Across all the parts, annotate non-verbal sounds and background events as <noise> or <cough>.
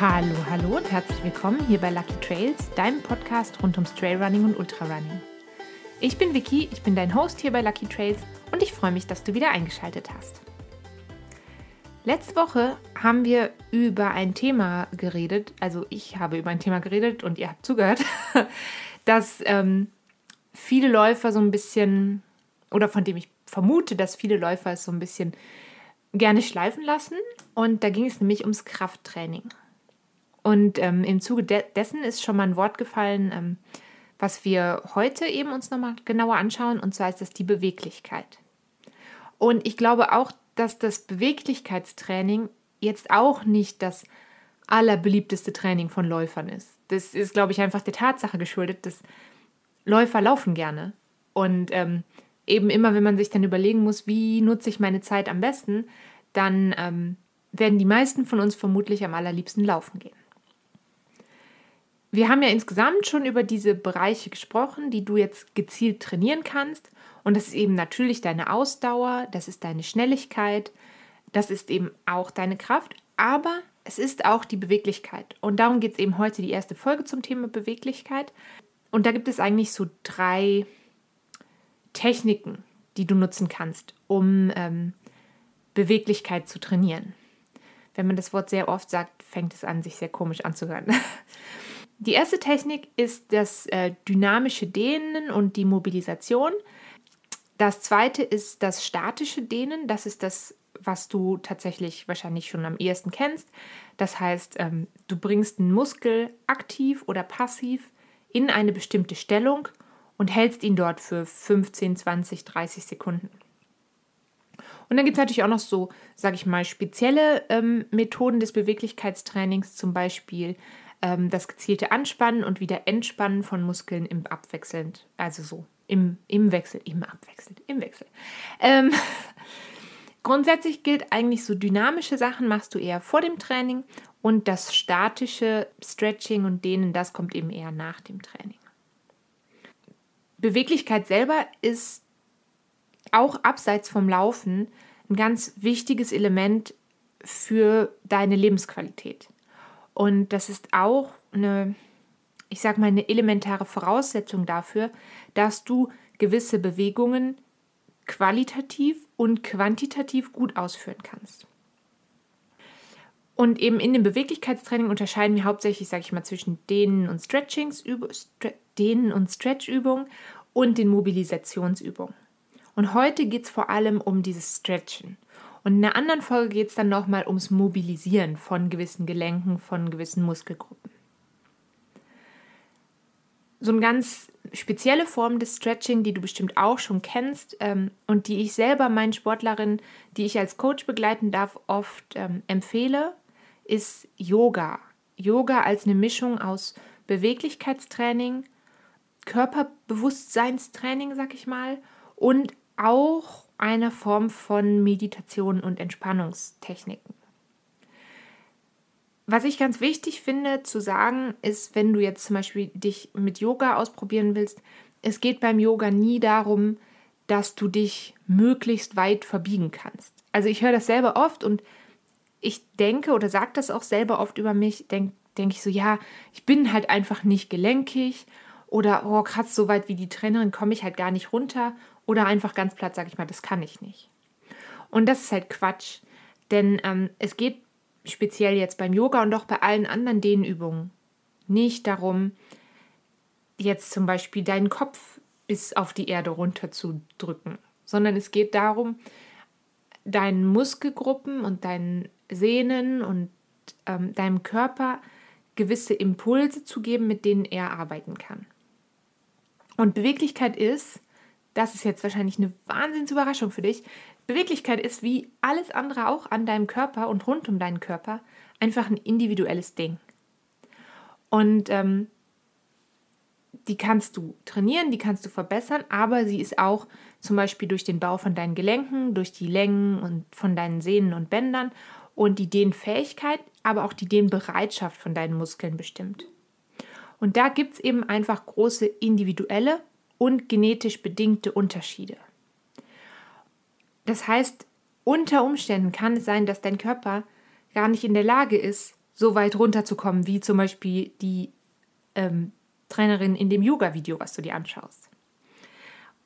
Hallo, hallo und herzlich willkommen hier bei Lucky Trails, deinem Podcast rund ums Trailrunning und Ultrarunning. Ich bin Vicky, ich bin dein Host hier bei Lucky Trails und ich freue mich, dass du wieder eingeschaltet hast. Letzte Woche haben wir über ein Thema geredet, also ich habe über ein Thema geredet und ihr habt zugehört, <laughs> dass ähm, viele Läufer so ein bisschen, oder von dem ich vermute, dass viele Läufer es so ein bisschen gerne schleifen lassen. Und da ging es nämlich ums Krafttraining. Und ähm, im Zuge de dessen ist schon mal ein Wort gefallen, ähm, was wir heute eben uns nochmal genauer anschauen. Und zwar ist das die Beweglichkeit. Und ich glaube auch, dass das Beweglichkeitstraining jetzt auch nicht das allerbeliebteste Training von Läufern ist. Das ist, glaube ich, einfach der Tatsache geschuldet, dass Läufer laufen gerne. Und ähm, eben immer, wenn man sich dann überlegen muss, wie nutze ich meine Zeit am besten, dann ähm, werden die meisten von uns vermutlich am allerliebsten laufen gehen. Wir haben ja insgesamt schon über diese Bereiche gesprochen, die du jetzt gezielt trainieren kannst. Und das ist eben natürlich deine Ausdauer, das ist deine Schnelligkeit, das ist eben auch deine Kraft, aber es ist auch die Beweglichkeit. Und darum geht es eben heute die erste Folge zum Thema Beweglichkeit. Und da gibt es eigentlich so drei Techniken, die du nutzen kannst, um ähm, Beweglichkeit zu trainieren. Wenn man das Wort sehr oft sagt, fängt es an, sich sehr komisch anzuhören. <laughs> Die erste Technik ist das äh, dynamische Dehnen und die Mobilisation. Das zweite ist das statische Dehnen. Das ist das, was du tatsächlich wahrscheinlich schon am ehesten kennst. Das heißt, ähm, du bringst einen Muskel aktiv oder passiv in eine bestimmte Stellung und hältst ihn dort für 15, 20, 30 Sekunden. Und dann gibt es natürlich auch noch so, sage ich mal, spezielle ähm, Methoden des Beweglichkeitstrainings, zum Beispiel ähm, das gezielte Anspannen und wieder Entspannen von Muskeln im Abwechselnd, also so im, im Wechsel, im Abwechselnd, im Wechsel. Ähm, <laughs> grundsätzlich gilt eigentlich so dynamische Sachen machst du eher vor dem Training und das statische Stretching und Dehnen, das kommt eben eher nach dem Training. Beweglichkeit selber ist auch abseits vom Laufen ein ganz wichtiges Element für deine Lebensqualität. Und das ist auch eine, ich sag mal, eine elementare Voraussetzung dafür, dass du gewisse Bewegungen qualitativ und quantitativ gut ausführen kannst. Und eben in dem Beweglichkeitstraining unterscheiden wir hauptsächlich, sage ich mal, zwischen Dehnen und Stretchings, Dehnen und Stretchübungen und den Mobilisationsübungen. Und heute geht es vor allem um dieses Stretchen. Und in einer anderen Folge geht es dann nochmal ums Mobilisieren von gewissen Gelenken, von gewissen Muskelgruppen. So eine ganz spezielle Form des Stretching, die du bestimmt auch schon kennst ähm, und die ich selber meinen Sportlerinnen, die ich als Coach begleiten darf, oft ähm, empfehle, ist Yoga. Yoga als eine Mischung aus Beweglichkeitstraining, Körperbewusstseinstraining, sag ich mal, und auch eine Form von Meditation und Entspannungstechniken. Was ich ganz wichtig finde zu sagen, ist, wenn du jetzt zum Beispiel dich mit Yoga ausprobieren willst, es geht beim Yoga nie darum, dass du dich möglichst weit verbiegen kannst. Also ich höre das selber oft und ich denke oder sage das auch selber oft über mich, denke denk ich so, ja, ich bin halt einfach nicht gelenkig oder oh, kratz so weit wie die Trainerin komme ich halt gar nicht runter oder einfach ganz platt sage ich mal, das kann ich nicht. Und das ist halt Quatsch, denn ähm, es geht speziell jetzt beim Yoga und auch bei allen anderen Dehnübungen nicht darum, jetzt zum Beispiel deinen Kopf bis auf die Erde runter zu drücken, sondern es geht darum, deinen Muskelgruppen und deinen Sehnen und ähm, deinem Körper gewisse Impulse zu geben, mit denen er arbeiten kann. Und Beweglichkeit ist, das ist jetzt wahrscheinlich eine Wahnsinnsüberraschung für dich, Beweglichkeit ist wie alles andere auch an deinem Körper und rund um deinen Körper einfach ein individuelles Ding. Und ähm, die kannst du trainieren, die kannst du verbessern, aber sie ist auch zum Beispiel durch den Bau von deinen Gelenken, durch die Längen und von deinen Sehnen und Bändern und die Dehnfähigkeit, aber auch die Dehnbereitschaft von deinen Muskeln bestimmt. Und da gibt es eben einfach große individuelle und genetisch bedingte Unterschiede. Das heißt, unter Umständen kann es sein, dass dein Körper gar nicht in der Lage ist, so weit runterzukommen, wie zum Beispiel die ähm, Trainerin in dem Yoga-Video, was du dir anschaust.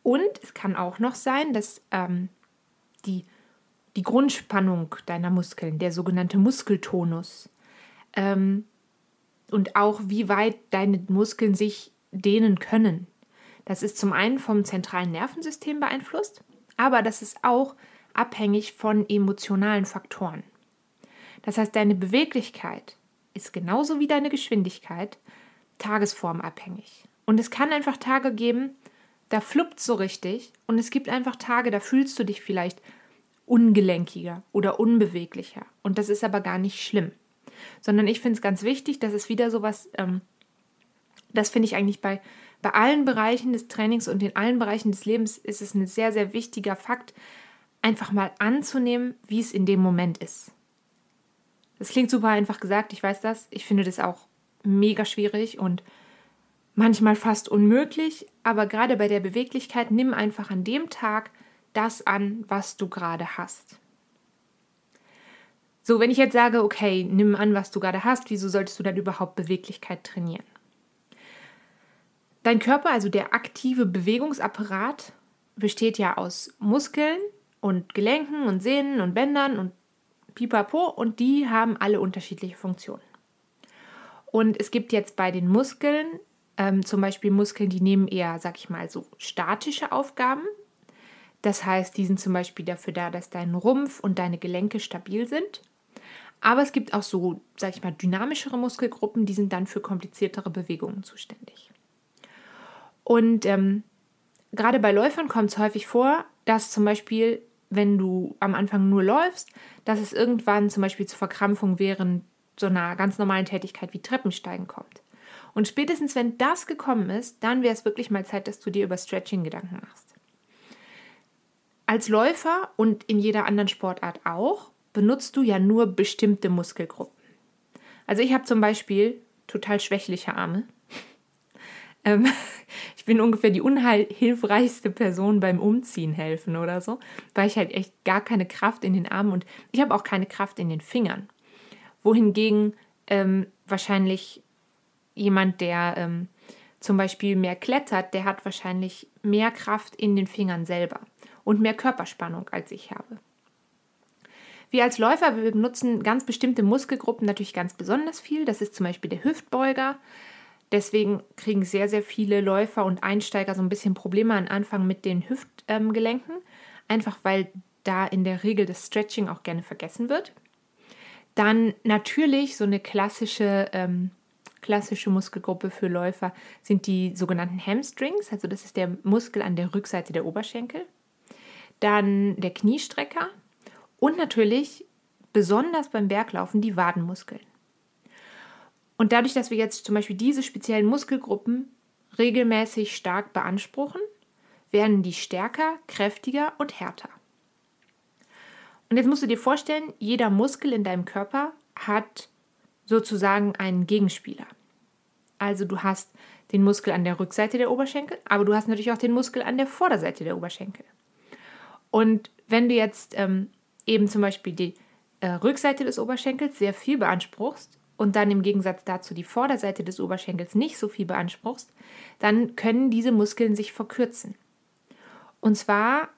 Und es kann auch noch sein, dass ähm, die, die Grundspannung deiner Muskeln, der sogenannte Muskeltonus, ähm, und auch wie weit deine Muskeln sich dehnen können. Das ist zum einen vom zentralen Nervensystem beeinflusst, aber das ist auch abhängig von emotionalen Faktoren. Das heißt, deine Beweglichkeit ist genauso wie deine Geschwindigkeit tagesformabhängig. Und es kann einfach Tage geben, da fluppt so richtig und es gibt einfach Tage, da fühlst du dich vielleicht ungelenkiger oder unbeweglicher. Und das ist aber gar nicht schlimm. Sondern ich finde es ganz wichtig, dass es wieder sowas, ähm, das finde ich eigentlich bei, bei allen Bereichen des Trainings und in allen Bereichen des Lebens ist es ein sehr, sehr wichtiger Fakt, einfach mal anzunehmen, wie es in dem Moment ist. Das klingt super einfach gesagt, ich weiß das. Ich finde das auch mega schwierig und manchmal fast unmöglich, aber gerade bei der Beweglichkeit nimm einfach an dem Tag das an, was du gerade hast. So, wenn ich jetzt sage, okay, nimm an, was du gerade hast, wieso solltest du dann überhaupt Beweglichkeit trainieren? Dein Körper, also der aktive Bewegungsapparat, besteht ja aus Muskeln und Gelenken und Sehnen und Bändern und pipapo und die haben alle unterschiedliche Funktionen. Und es gibt jetzt bei den Muskeln ähm, zum Beispiel Muskeln, die nehmen eher, sag ich mal, so statische Aufgaben. Das heißt, die sind zum Beispiel dafür da, dass dein Rumpf und deine Gelenke stabil sind. Aber es gibt auch so, sag ich mal, dynamischere Muskelgruppen, die sind dann für kompliziertere Bewegungen zuständig. Und ähm, gerade bei Läufern kommt es häufig vor, dass zum Beispiel, wenn du am Anfang nur läufst, dass es irgendwann zum Beispiel zu Verkrampfung während so einer ganz normalen Tätigkeit wie Treppensteigen kommt. Und spätestens, wenn das gekommen ist, dann wäre es wirklich mal Zeit, dass du dir über Stretching Gedanken machst. Als Läufer und in jeder anderen Sportart auch, benutzt du ja nur bestimmte Muskelgruppen. Also ich habe zum Beispiel total schwächliche Arme. Ähm, <laughs> ich bin ungefähr die unhilfreichste Person beim Umziehen helfen oder so, weil ich halt echt gar keine Kraft in den Armen und ich habe auch keine Kraft in den Fingern wohingegen ähm, wahrscheinlich jemand, der ähm, zum Beispiel mehr klettert, der hat wahrscheinlich mehr Kraft in den Fingern selber und mehr Körperspannung als ich habe. Wir als Läufer, wir benutzen ganz bestimmte Muskelgruppen natürlich ganz besonders viel. Das ist zum Beispiel der Hüftbeuger. Deswegen kriegen sehr, sehr viele Läufer und Einsteiger so ein bisschen Probleme am Anfang mit den Hüftgelenken. Ähm, einfach weil da in der Regel das Stretching auch gerne vergessen wird. Dann natürlich so eine klassische, ähm, klassische Muskelgruppe für Läufer sind die sogenannten Hamstrings, also das ist der Muskel an der Rückseite der Oberschenkel. Dann der Kniestrecker und natürlich besonders beim Berglaufen die Wadenmuskeln. Und dadurch, dass wir jetzt zum Beispiel diese speziellen Muskelgruppen regelmäßig stark beanspruchen, werden die stärker, kräftiger und härter. Und jetzt musst du dir vorstellen, jeder Muskel in deinem Körper hat sozusagen einen Gegenspieler. Also du hast den Muskel an der Rückseite der Oberschenkel, aber du hast natürlich auch den Muskel an der Vorderseite der Oberschenkel. Und wenn du jetzt ähm, eben zum Beispiel die äh, Rückseite des Oberschenkels sehr viel beanspruchst und dann im Gegensatz dazu die Vorderseite des Oberschenkels nicht so viel beanspruchst, dann können diese Muskeln sich verkürzen. Und zwar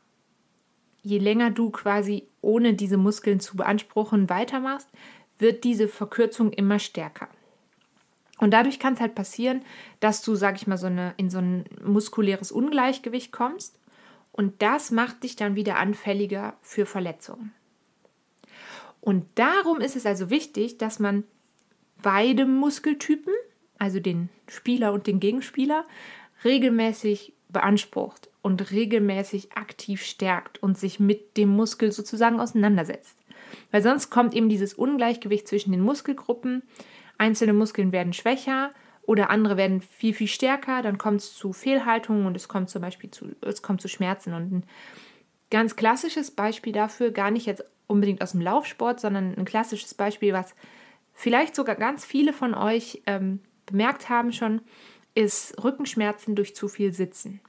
je länger du quasi ohne diese Muskeln zu beanspruchen weitermachst, wird diese Verkürzung immer stärker. Und dadurch kann es halt passieren, dass du, sag ich mal, so eine, in so ein muskuläres Ungleichgewicht kommst. Und das macht dich dann wieder anfälliger für Verletzungen. Und darum ist es also wichtig, dass man beide Muskeltypen, also den Spieler und den Gegenspieler, regelmäßig beansprucht und regelmäßig aktiv stärkt und sich mit dem Muskel sozusagen auseinandersetzt. Weil sonst kommt eben dieses Ungleichgewicht zwischen den Muskelgruppen. Einzelne Muskeln werden schwächer oder andere werden viel, viel stärker. Dann kommt es zu Fehlhaltungen und es kommt zum Beispiel zu, es kommt zu Schmerzen. Und ein ganz klassisches Beispiel dafür, gar nicht jetzt unbedingt aus dem Laufsport, sondern ein klassisches Beispiel, was vielleicht sogar ganz viele von euch ähm, bemerkt haben schon, ist Rückenschmerzen durch zu viel Sitzen.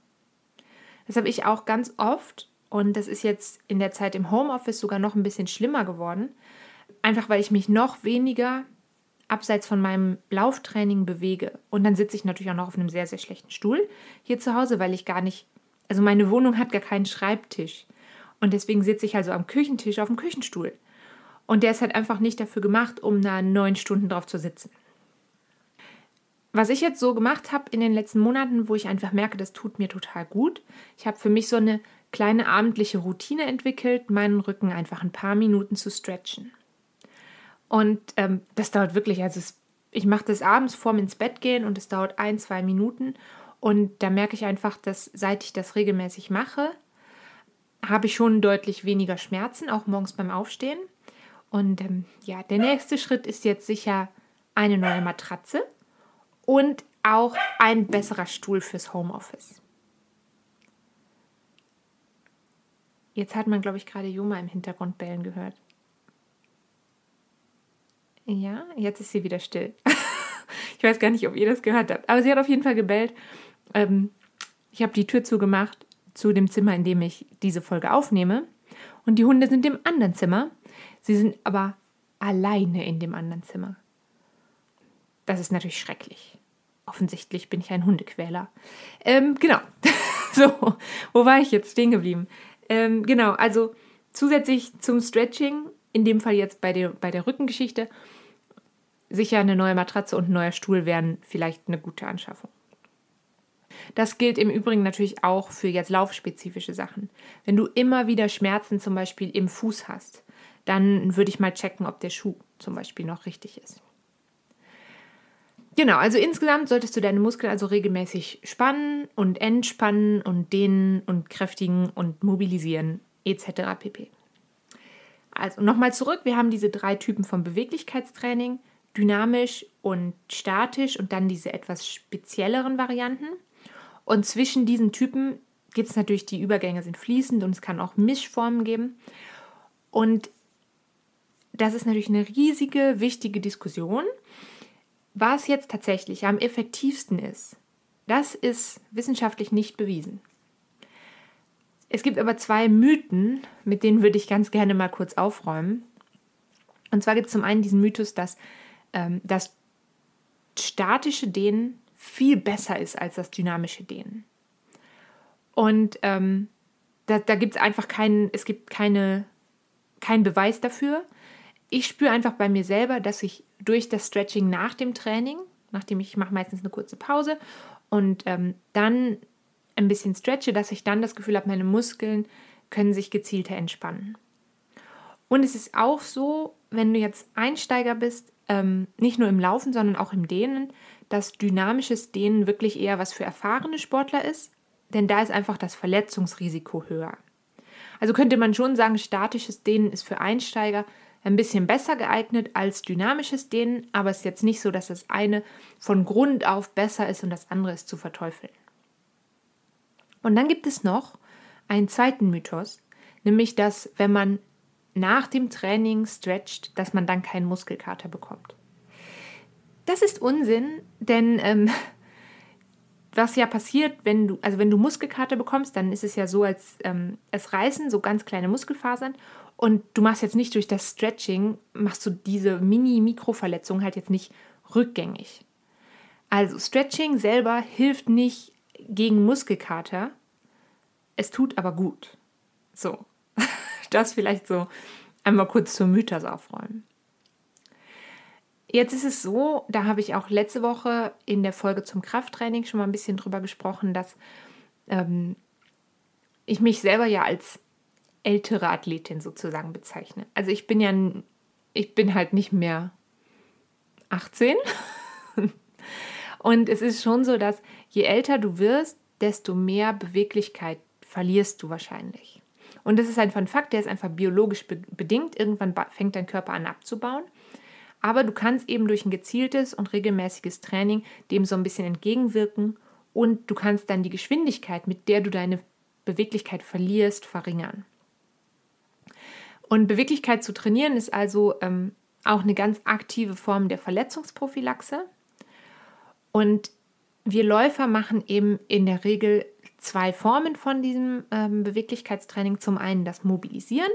Das habe ich auch ganz oft und das ist jetzt in der Zeit im Homeoffice sogar noch ein bisschen schlimmer geworden. Einfach weil ich mich noch weniger abseits von meinem Lauftraining bewege. Und dann sitze ich natürlich auch noch auf einem sehr, sehr schlechten Stuhl hier zu Hause, weil ich gar nicht, also meine Wohnung hat gar keinen Schreibtisch. Und deswegen sitze ich also am Küchentisch auf dem Küchenstuhl. Und der ist halt einfach nicht dafür gemacht, um da neun Stunden drauf zu sitzen. Was ich jetzt so gemacht habe in den letzten Monaten, wo ich einfach merke, das tut mir total gut. Ich habe für mich so eine kleine abendliche Routine entwickelt, meinen Rücken einfach ein paar Minuten zu stretchen. Und ähm, das dauert wirklich, also es, ich mache das abends vorm ins Bett gehen und es dauert ein, zwei Minuten. Und da merke ich einfach, dass seit ich das regelmäßig mache, habe ich schon deutlich weniger Schmerzen, auch morgens beim Aufstehen. Und ähm, ja, der nächste Schritt ist jetzt sicher eine neue Matratze und auch ein besserer Stuhl fürs Homeoffice. Jetzt hat man, glaube ich, gerade Juma im Hintergrund bellen gehört. Ja, jetzt ist sie wieder still. <laughs> ich weiß gar nicht, ob ihr das gehört habt, aber sie hat auf jeden Fall gebellt. Ähm, ich habe die Tür zugemacht zu dem Zimmer, in dem ich diese Folge aufnehme. Und die Hunde sind im anderen Zimmer. Sie sind aber alleine in dem anderen Zimmer. Das ist natürlich schrecklich. Offensichtlich bin ich ein Hundequäler. Ähm, genau. <laughs> so, wo war ich jetzt stehen geblieben? Ähm, genau, also zusätzlich zum Stretching, in dem Fall jetzt bei der, bei der Rückengeschichte, sicher eine neue Matratze und ein neuer Stuhl wären vielleicht eine gute Anschaffung. Das gilt im Übrigen natürlich auch für jetzt laufspezifische Sachen. Wenn du immer wieder Schmerzen zum Beispiel im Fuß hast, dann würde ich mal checken, ob der Schuh zum Beispiel noch richtig ist. Genau, also insgesamt solltest du deine Muskeln also regelmäßig spannen und entspannen und dehnen und kräftigen und mobilisieren etc. pp. Also nochmal zurück, wir haben diese drei Typen von Beweglichkeitstraining, dynamisch und statisch und dann diese etwas spezielleren Varianten. Und zwischen diesen Typen gibt es natürlich, die Übergänge sind fließend und es kann auch Mischformen geben. Und das ist natürlich eine riesige, wichtige Diskussion. Was jetzt tatsächlich am effektivsten ist, das ist wissenschaftlich nicht bewiesen. Es gibt aber zwei Mythen, mit denen würde ich ganz gerne mal kurz aufräumen. Und zwar gibt es zum einen diesen Mythos, dass ähm, das statische Dehnen viel besser ist als das dynamische Dehnen. Und ähm, da, da gibt es einfach keinen, es gibt keine, keinen Beweis dafür. Ich spüre einfach bei mir selber, dass ich durch das Stretching nach dem Training, nachdem ich, mache meistens eine kurze Pause und ähm, dann ein bisschen stretche, dass ich dann das Gefühl habe, meine Muskeln können sich gezielter entspannen. Und es ist auch so, wenn du jetzt Einsteiger bist, ähm, nicht nur im Laufen, sondern auch im Dehnen, dass dynamisches Dehnen wirklich eher was für erfahrene Sportler ist, denn da ist einfach das Verletzungsrisiko höher. Also könnte man schon sagen, statisches Dehnen ist für Einsteiger ein bisschen besser geeignet als dynamisches Dehnen, aber es ist jetzt nicht so, dass das eine von Grund auf besser ist und das andere ist zu verteufeln. Und dann gibt es noch einen zweiten Mythos, nämlich dass wenn man nach dem Training stretcht, dass man dann keinen Muskelkater bekommt. Das ist Unsinn, denn ähm, <laughs> was ja passiert, wenn du, also wenn du Muskelkater bekommst, dann ist es ja so, als ähm, es reißen so ganz kleine Muskelfasern und du machst jetzt nicht durch das Stretching, machst du diese Mini-Mikroverletzung halt jetzt nicht rückgängig. Also Stretching selber hilft nicht gegen Muskelkater, es tut aber gut. So, <laughs> das vielleicht so einmal kurz zum Mythos aufräumen. Jetzt ist es so, da habe ich auch letzte Woche in der Folge zum Krafttraining schon mal ein bisschen drüber gesprochen, dass ähm, ich mich selber ja als ältere Athletin sozusagen bezeichne. Also ich bin ja, ich bin halt nicht mehr 18. <laughs> Und es ist schon so, dass je älter du wirst, desto mehr Beweglichkeit verlierst du wahrscheinlich. Und das ist einfach ein Fakt, der ist einfach biologisch bedingt. Irgendwann fängt dein Körper an abzubauen. Aber du kannst eben durch ein gezieltes und regelmäßiges Training dem so ein bisschen entgegenwirken und du kannst dann die Geschwindigkeit, mit der du deine Beweglichkeit verlierst, verringern. Und Beweglichkeit zu trainieren ist also ähm, auch eine ganz aktive Form der Verletzungsprophylaxe. Und wir Läufer machen eben in der Regel zwei Formen von diesem ähm, Beweglichkeitstraining. Zum einen das Mobilisieren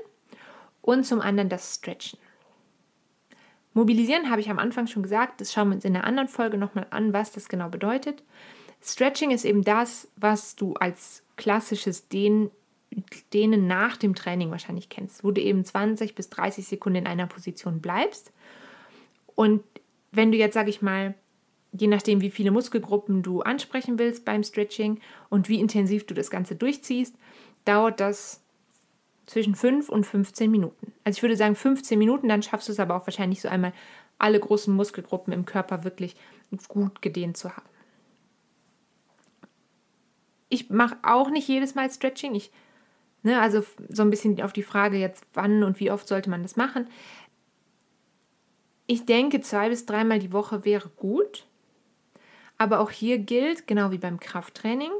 und zum anderen das Stretchen. Mobilisieren habe ich am Anfang schon gesagt, das schauen wir uns in einer anderen Folge nochmal an, was das genau bedeutet. Stretching ist eben das, was du als klassisches Dehnen, Dehnen nach dem Training wahrscheinlich kennst, wo du eben 20 bis 30 Sekunden in einer Position bleibst. Und wenn du jetzt, sage ich mal, je nachdem, wie viele Muskelgruppen du ansprechen willst beim Stretching und wie intensiv du das Ganze durchziehst, dauert das zwischen 5 und 15 Minuten. Also ich würde sagen 15 Minuten, dann schaffst du es aber auch wahrscheinlich so einmal alle großen Muskelgruppen im Körper wirklich gut gedehnt zu haben. Ich mache auch nicht jedes Mal Stretching. Ich, ne, also so ein bisschen auf die Frage jetzt, wann und wie oft sollte man das machen. Ich denke, zwei bis dreimal die Woche wäre gut. Aber auch hier gilt, genau wie beim Krafttraining,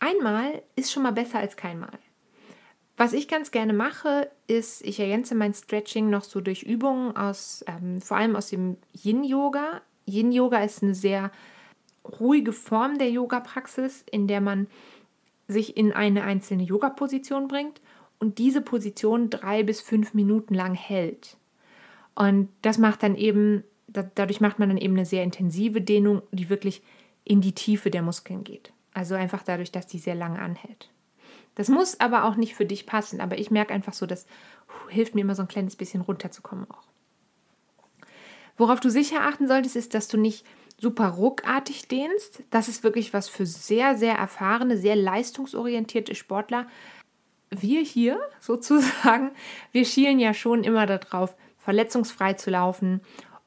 einmal ist schon mal besser als keinmal. Was ich ganz gerne mache, ist, ich ergänze mein Stretching noch so durch Übungen aus, ähm, vor allem aus dem Yin-Yoga. Yin-Yoga ist eine sehr ruhige Form der Yoga-Praxis, in der man sich in eine einzelne Yoga-Position bringt und diese Position drei bis fünf Minuten lang hält. Und das macht dann eben, dadurch macht man dann eben eine sehr intensive Dehnung, die wirklich in die Tiefe der Muskeln geht. Also einfach dadurch, dass die sehr lange anhält. Das muss aber auch nicht für dich passen, aber ich merke einfach so, das hilft mir immer so ein kleines bisschen runterzukommen auch. Worauf du sicher achten solltest, ist, dass du nicht super ruckartig dehnst. Das ist wirklich was für sehr, sehr erfahrene, sehr leistungsorientierte Sportler. Wir hier <laughs> sozusagen, wir schielen ja schon immer darauf, verletzungsfrei zu laufen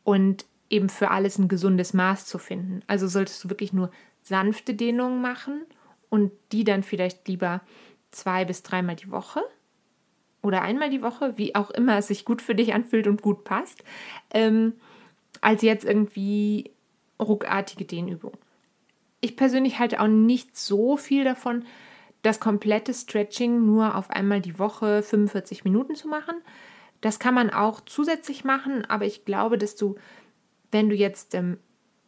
und eben für alles ein gesundes Maß zu finden. Also solltest du wirklich nur sanfte Dehnungen machen und die dann vielleicht lieber zwei bis dreimal die Woche oder einmal die Woche, wie auch immer es sich gut für dich anfühlt und gut passt, ähm, als jetzt irgendwie ruckartige Dehnübungen. Ich persönlich halte auch nicht so viel davon, das komplette Stretching nur auf einmal die Woche 45 Minuten zu machen. Das kann man auch zusätzlich machen, aber ich glaube, dass du, wenn du jetzt ähm,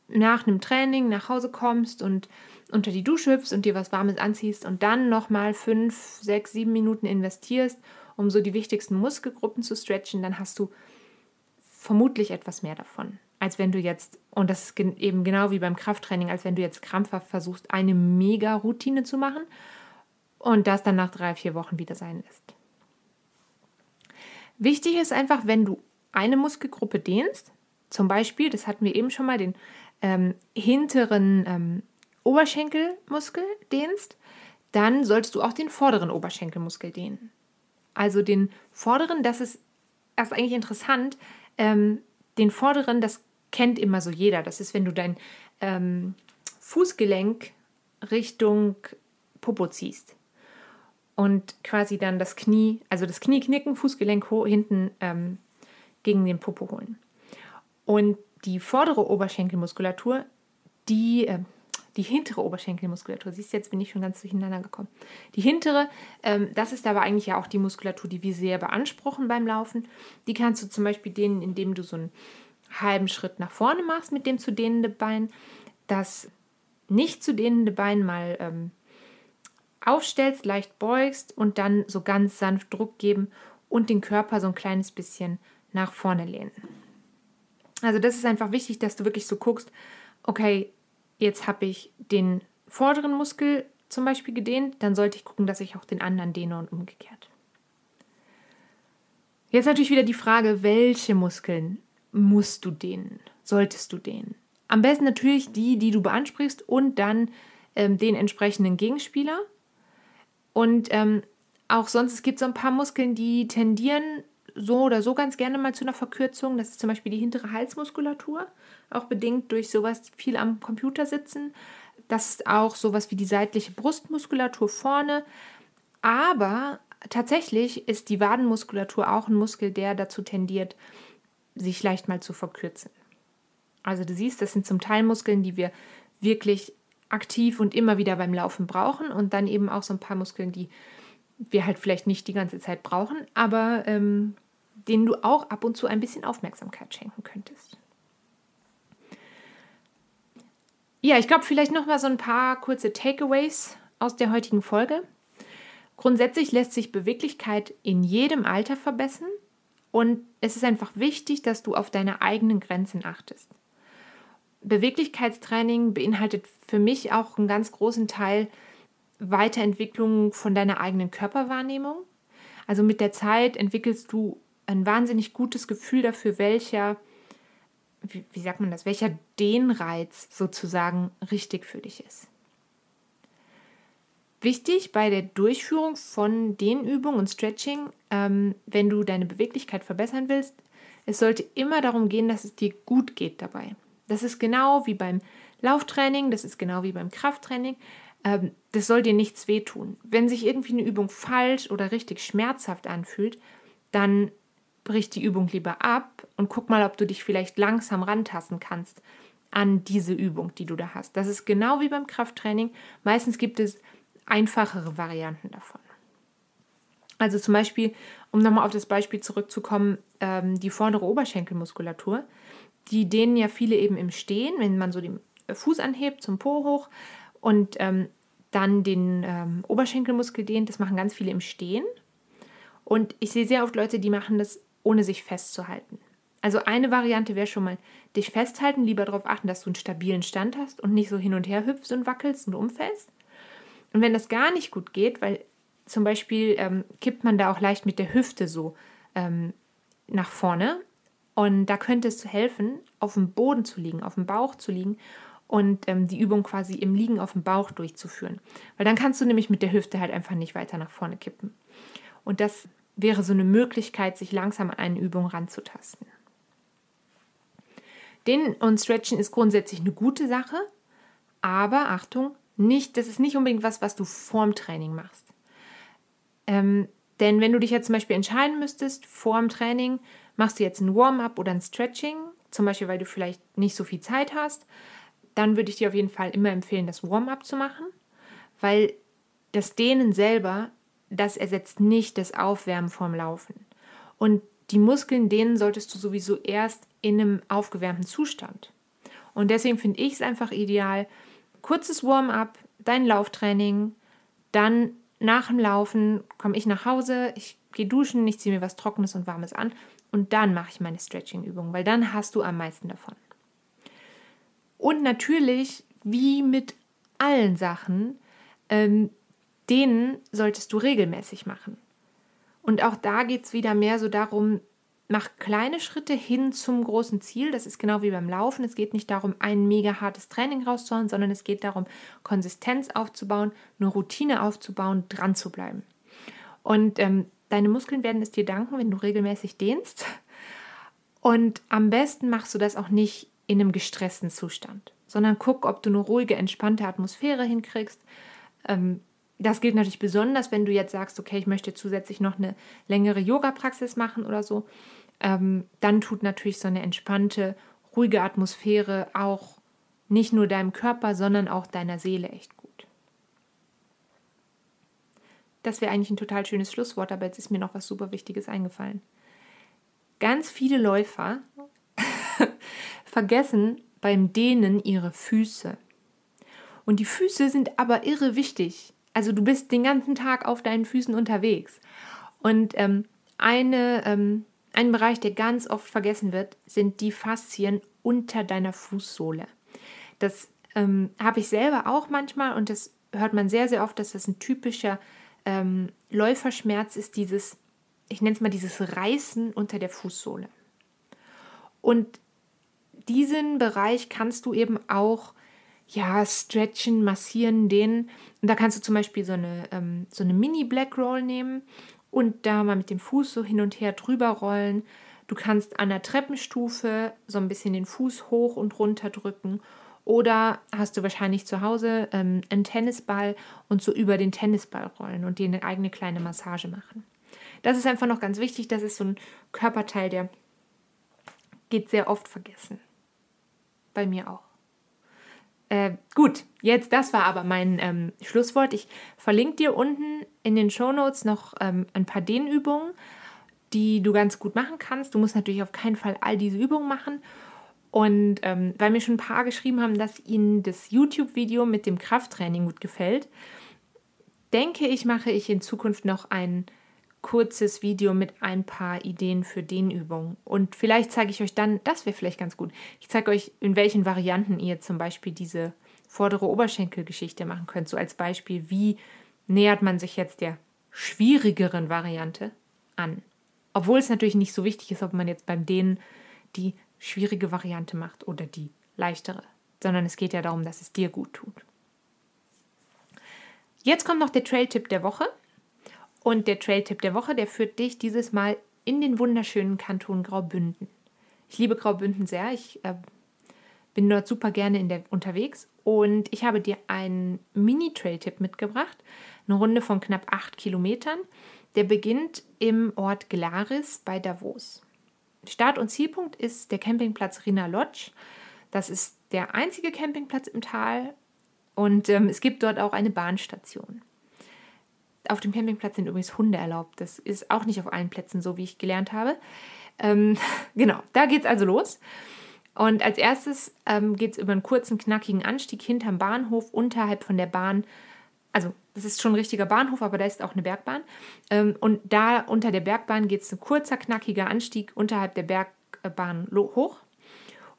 nach einem Training nach Hause kommst und unter die Dusche hüpfst und dir was Warmes anziehst und dann nochmal fünf, sechs, sieben Minuten investierst, um so die wichtigsten Muskelgruppen zu stretchen, dann hast du vermutlich etwas mehr davon, als wenn du jetzt, und das ist eben genau wie beim Krafttraining, als wenn du jetzt krampfhaft versuchst, eine Mega-Routine zu machen und das dann nach drei, vier Wochen wieder sein lässt. Wichtig ist einfach, wenn du eine Muskelgruppe dehnst, zum Beispiel, das hatten wir eben schon mal, den ähm, hinteren ähm, Oberschenkelmuskel dehnst, dann solltest du auch den vorderen Oberschenkelmuskel dehnen. Also den vorderen, das ist erst eigentlich interessant, ähm, den vorderen, das kennt immer so jeder. Das ist, wenn du dein ähm, Fußgelenk Richtung Popo ziehst und quasi dann das Knie, also das Knie knicken, Fußgelenk hinten ähm, gegen den Popo holen. Und die vordere Oberschenkelmuskulatur, die, äh, die hintere Oberschenkelmuskulatur, siehst du, jetzt bin ich schon ganz durcheinander gekommen. Die hintere, ähm, das ist aber eigentlich ja auch die Muskulatur, die wir sehr beanspruchen beim Laufen. Die kannst du zum Beispiel dehnen, indem du so einen halben Schritt nach vorne machst mit dem zu dehnenden Bein. Das nicht zu dehnende Bein mal ähm, aufstellst, leicht beugst und dann so ganz sanft Druck geben und den Körper so ein kleines bisschen nach vorne lehnen. Also das ist einfach wichtig, dass du wirklich so guckst, okay, jetzt habe ich den vorderen Muskel zum Beispiel gedehnt, dann sollte ich gucken, dass ich auch den anderen dehne und umgekehrt. Jetzt natürlich wieder die Frage, welche Muskeln musst du dehnen, solltest du dehnen? Am besten natürlich die, die du beansprichst und dann ähm, den entsprechenden Gegenspieler. Und ähm, auch sonst, es gibt so ein paar Muskeln, die tendieren so oder so ganz gerne mal zu einer Verkürzung. Das ist zum Beispiel die hintere Halsmuskulatur, auch bedingt durch sowas viel am Computer sitzen. Das ist auch sowas wie die seitliche Brustmuskulatur vorne. Aber tatsächlich ist die Wadenmuskulatur auch ein Muskel, der dazu tendiert, sich leicht mal zu verkürzen. Also du siehst, das sind zum Teil Muskeln, die wir wirklich aktiv und immer wieder beim Laufen brauchen und dann eben auch so ein paar Muskeln, die wir halt vielleicht nicht die ganze Zeit brauchen, aber ähm, denen du auch ab und zu ein bisschen Aufmerksamkeit schenken könntest. Ja, ich glaube, vielleicht noch mal so ein paar kurze Takeaways aus der heutigen Folge. Grundsätzlich lässt sich Beweglichkeit in jedem Alter verbessern Und es ist einfach wichtig, dass du auf deine eigenen Grenzen achtest. Beweglichkeitstraining beinhaltet für mich auch einen ganz großen Teil Weiterentwicklung von deiner eigenen Körperwahrnehmung. Also mit der Zeit entwickelst du ein wahnsinnig gutes Gefühl dafür, welcher, wie, wie sagt man das, welcher Dehnreiz sozusagen richtig für dich ist. Wichtig bei der Durchführung von Dehnübungen und Stretching, ähm, wenn du deine Beweglichkeit verbessern willst, es sollte immer darum gehen, dass es dir gut geht dabei. Das ist genau wie beim Lauftraining, das ist genau wie beim Krafttraining. Ähm, das soll dir nichts wehtun. Wenn sich irgendwie eine Übung falsch oder richtig schmerzhaft anfühlt, dann brich die Übung lieber ab und guck mal, ob du dich vielleicht langsam rantasten kannst an diese Übung, die du da hast. Das ist genau wie beim Krafttraining. Meistens gibt es einfachere Varianten davon. Also zum Beispiel, um nochmal auf das Beispiel zurückzukommen, ähm, die vordere Oberschenkelmuskulatur, die dehnen ja viele eben im Stehen, wenn man so den Fuß anhebt zum Po hoch und ähm, dann den ähm, Oberschenkelmuskel dehnt. Das machen ganz viele im Stehen. Und ich sehe sehr oft Leute, die machen das, ohne sich festzuhalten. Also eine Variante wäre schon mal, dich festhalten, lieber darauf achten, dass du einen stabilen Stand hast und nicht so hin und her hüpfst und wackelst und umfällst. Und wenn das gar nicht gut geht, weil zum Beispiel ähm, kippt man da auch leicht mit der Hüfte so ähm, nach vorne. Und da könnte es helfen, auf dem Boden zu liegen, auf dem Bauch zu liegen und ähm, die Übung quasi im Liegen auf dem Bauch durchzuführen. Weil dann kannst du nämlich mit der Hüfte halt einfach nicht weiter nach vorne kippen. Und das wäre so eine Möglichkeit, sich langsam an eine Übung ranzutasten. Den und Stretchen ist grundsätzlich eine gute Sache, aber Achtung, nicht, das ist nicht unbedingt was, was du vorm Training machst. Ähm, denn wenn du dich jetzt zum Beispiel entscheiden müsstest, vorm Training machst du jetzt ein Warm-up oder ein Stretching, zum Beispiel weil du vielleicht nicht so viel Zeit hast, dann würde ich dir auf jeden Fall immer empfehlen, das Warm-up zu machen, weil das Dehnen selber, das ersetzt nicht das Aufwärmen vorm Laufen. Und die Muskeln dehnen solltest du sowieso erst in einem aufgewärmten Zustand. Und deswegen finde ich es einfach ideal, kurzes Warm-up, dein Lauftraining, dann nach dem Laufen komme ich nach Hause, ich gehe duschen, ich ziehe mir was Trockenes und Warmes an und dann mache ich meine Stretching-Übung, weil dann hast du am meisten davon. Und natürlich, wie mit allen Sachen, ähm, denen solltest du regelmäßig machen. Und auch da geht es wieder mehr so darum, mach kleine Schritte hin zum großen Ziel. Das ist genau wie beim Laufen. Es geht nicht darum, ein mega hartes Training rauszuholen, sondern es geht darum, Konsistenz aufzubauen, eine Routine aufzubauen, dran zu bleiben. Und ähm, deine Muskeln werden es dir danken, wenn du regelmäßig dehnst. Und am besten machst du das auch nicht in einem gestressten Zustand, sondern guck, ob du eine ruhige, entspannte Atmosphäre hinkriegst. Ähm, das gilt natürlich besonders, wenn du jetzt sagst, okay, ich möchte zusätzlich noch eine längere Yoga-Praxis machen oder so. Ähm, dann tut natürlich so eine entspannte, ruhige Atmosphäre auch nicht nur deinem Körper, sondern auch deiner Seele echt gut. Das wäre eigentlich ein total schönes Schlusswort, aber jetzt ist mir noch was super Wichtiges eingefallen. Ganz viele Läufer <laughs> vergessen beim Dehnen ihre Füße. Und die Füße sind aber irre wichtig. Also du bist den ganzen Tag auf deinen Füßen unterwegs. Und ähm, eine, ähm, ein Bereich, der ganz oft vergessen wird, sind die Faszien unter deiner Fußsohle. Das ähm, habe ich selber auch manchmal und das hört man sehr, sehr oft, dass das ein typischer ähm, Läuferschmerz ist, dieses, ich nenne es mal dieses Reißen unter der Fußsohle. Und diesen Bereich kannst du eben auch ja, stretchen, massieren, dehnen. Und da kannst du zum Beispiel so eine, ähm, so eine Mini-Black Roll nehmen und da mal mit dem Fuß so hin und her drüber rollen. Du kannst an der Treppenstufe so ein bisschen den Fuß hoch und runter drücken. Oder hast du wahrscheinlich zu Hause ähm, einen Tennisball und so über den Tennisball rollen und dir eine eigene kleine Massage machen. Das ist einfach noch ganz wichtig. Das ist so ein Körperteil, der geht sehr oft vergessen. Bei mir auch. Äh, gut, jetzt das war aber mein ähm, Schlusswort. Ich verlinke dir unten in den Show Notes noch ähm, ein paar Dehnübungen, die du ganz gut machen kannst. Du musst natürlich auf keinen Fall all diese Übungen machen. Und ähm, weil mir schon ein paar geschrieben haben, dass ihnen das YouTube-Video mit dem Krafttraining gut gefällt, denke ich, mache ich in Zukunft noch ein kurzes Video mit ein paar Ideen für Dehnübungen. Und vielleicht zeige ich euch dann, das wäre vielleicht ganz gut, ich zeige euch, in welchen Varianten ihr zum Beispiel diese vordere Oberschenkelgeschichte machen könnt. So als Beispiel, wie nähert man sich jetzt der schwierigeren Variante an. Obwohl es natürlich nicht so wichtig ist, ob man jetzt beim Dehnen die schwierige Variante macht oder die leichtere, sondern es geht ja darum, dass es dir gut tut. Jetzt kommt noch der Trail-Tipp der Woche. Und der Trail-Tipp der Woche, der führt dich dieses Mal in den wunderschönen Kanton Graubünden. Ich liebe Graubünden sehr. Ich äh, bin dort super gerne der, unterwegs. Und ich habe dir einen Mini-Trail-Tipp mitgebracht. Eine Runde von knapp acht Kilometern. Der beginnt im Ort Gelaris bei Davos. Start- und Zielpunkt ist der Campingplatz Rina Lodge. Das ist der einzige Campingplatz im Tal und ähm, es gibt dort auch eine Bahnstation. Auf dem Campingplatz sind übrigens Hunde erlaubt. Das ist auch nicht auf allen Plätzen so, wie ich gelernt habe. Ähm, <laughs> genau, da geht es also los. Und als erstes ähm, geht es über einen kurzen, knackigen Anstieg hinterm Bahnhof, unterhalb von der Bahn. Also, das ist schon ein richtiger Bahnhof, aber da ist auch eine Bergbahn. Ähm, und da unter der Bergbahn geht es ein kurzer, knackiger Anstieg unterhalb der Bergbahn hoch.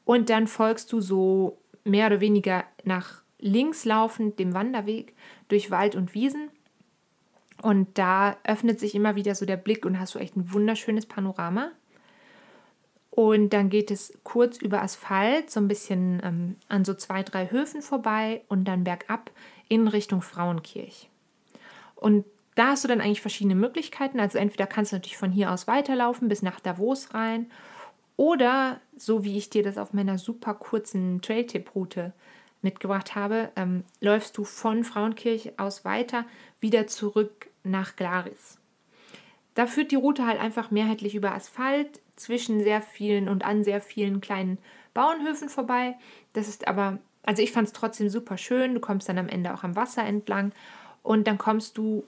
Und dann folgst du so mehr oder weniger nach links laufend dem Wanderweg durch Wald und Wiesen. Und da öffnet sich immer wieder so der Blick und hast du echt ein wunderschönes Panorama. Und dann geht es kurz über Asphalt, so ein bisschen ähm, an so zwei, drei Höfen vorbei und dann bergab in Richtung Frauenkirch. Und da hast du dann eigentlich verschiedene Möglichkeiten. Also entweder kannst du natürlich von hier aus weiterlaufen bis nach Davos rein oder so wie ich dir das auf meiner super kurzen Trail-Tip-Route mitgebracht habe, ähm, läufst du von Frauenkirch aus weiter wieder zurück nach Glaris. Da führt die Route halt einfach mehrheitlich über Asphalt zwischen sehr vielen und an sehr vielen kleinen Bauernhöfen vorbei. Das ist aber, also ich fand es trotzdem super schön. Du kommst dann am Ende auch am Wasser entlang und dann kommst du,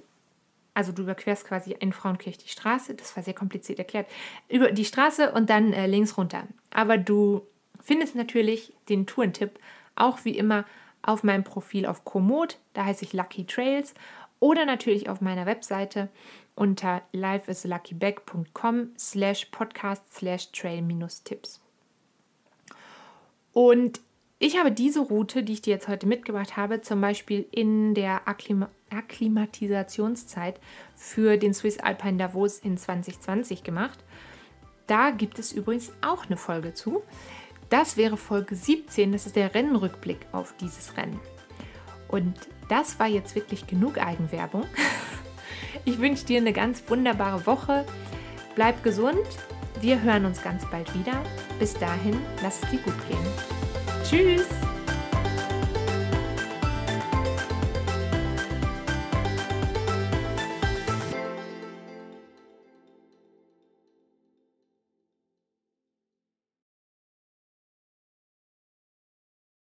also du überquerst quasi in Frauenkirch die Straße. Das war sehr kompliziert erklärt. Über die Straße und dann äh, links runter. Aber du findest natürlich den Tourentipp auch wie immer auf meinem Profil auf Komoot, da heiße ich Lucky Trails oder natürlich auf meiner Webseite unter lifeisluckyback.com slash podcast slash trail minus Tipps. Und ich habe diese Route, die ich dir jetzt heute mitgebracht habe, zum Beispiel in der Akklim Akklimatisationszeit für den Swiss Alpine Davos in 2020 gemacht. Da gibt es übrigens auch eine Folge zu. Das wäre Folge 17, das ist der Rennrückblick auf dieses Rennen. Und das war jetzt wirklich genug Eigenwerbung. <laughs> Ich wünsche dir eine ganz wunderbare Woche. Bleib gesund. Wir hören uns ganz bald wieder. Bis dahin, lass es dir gut gehen. Tschüss!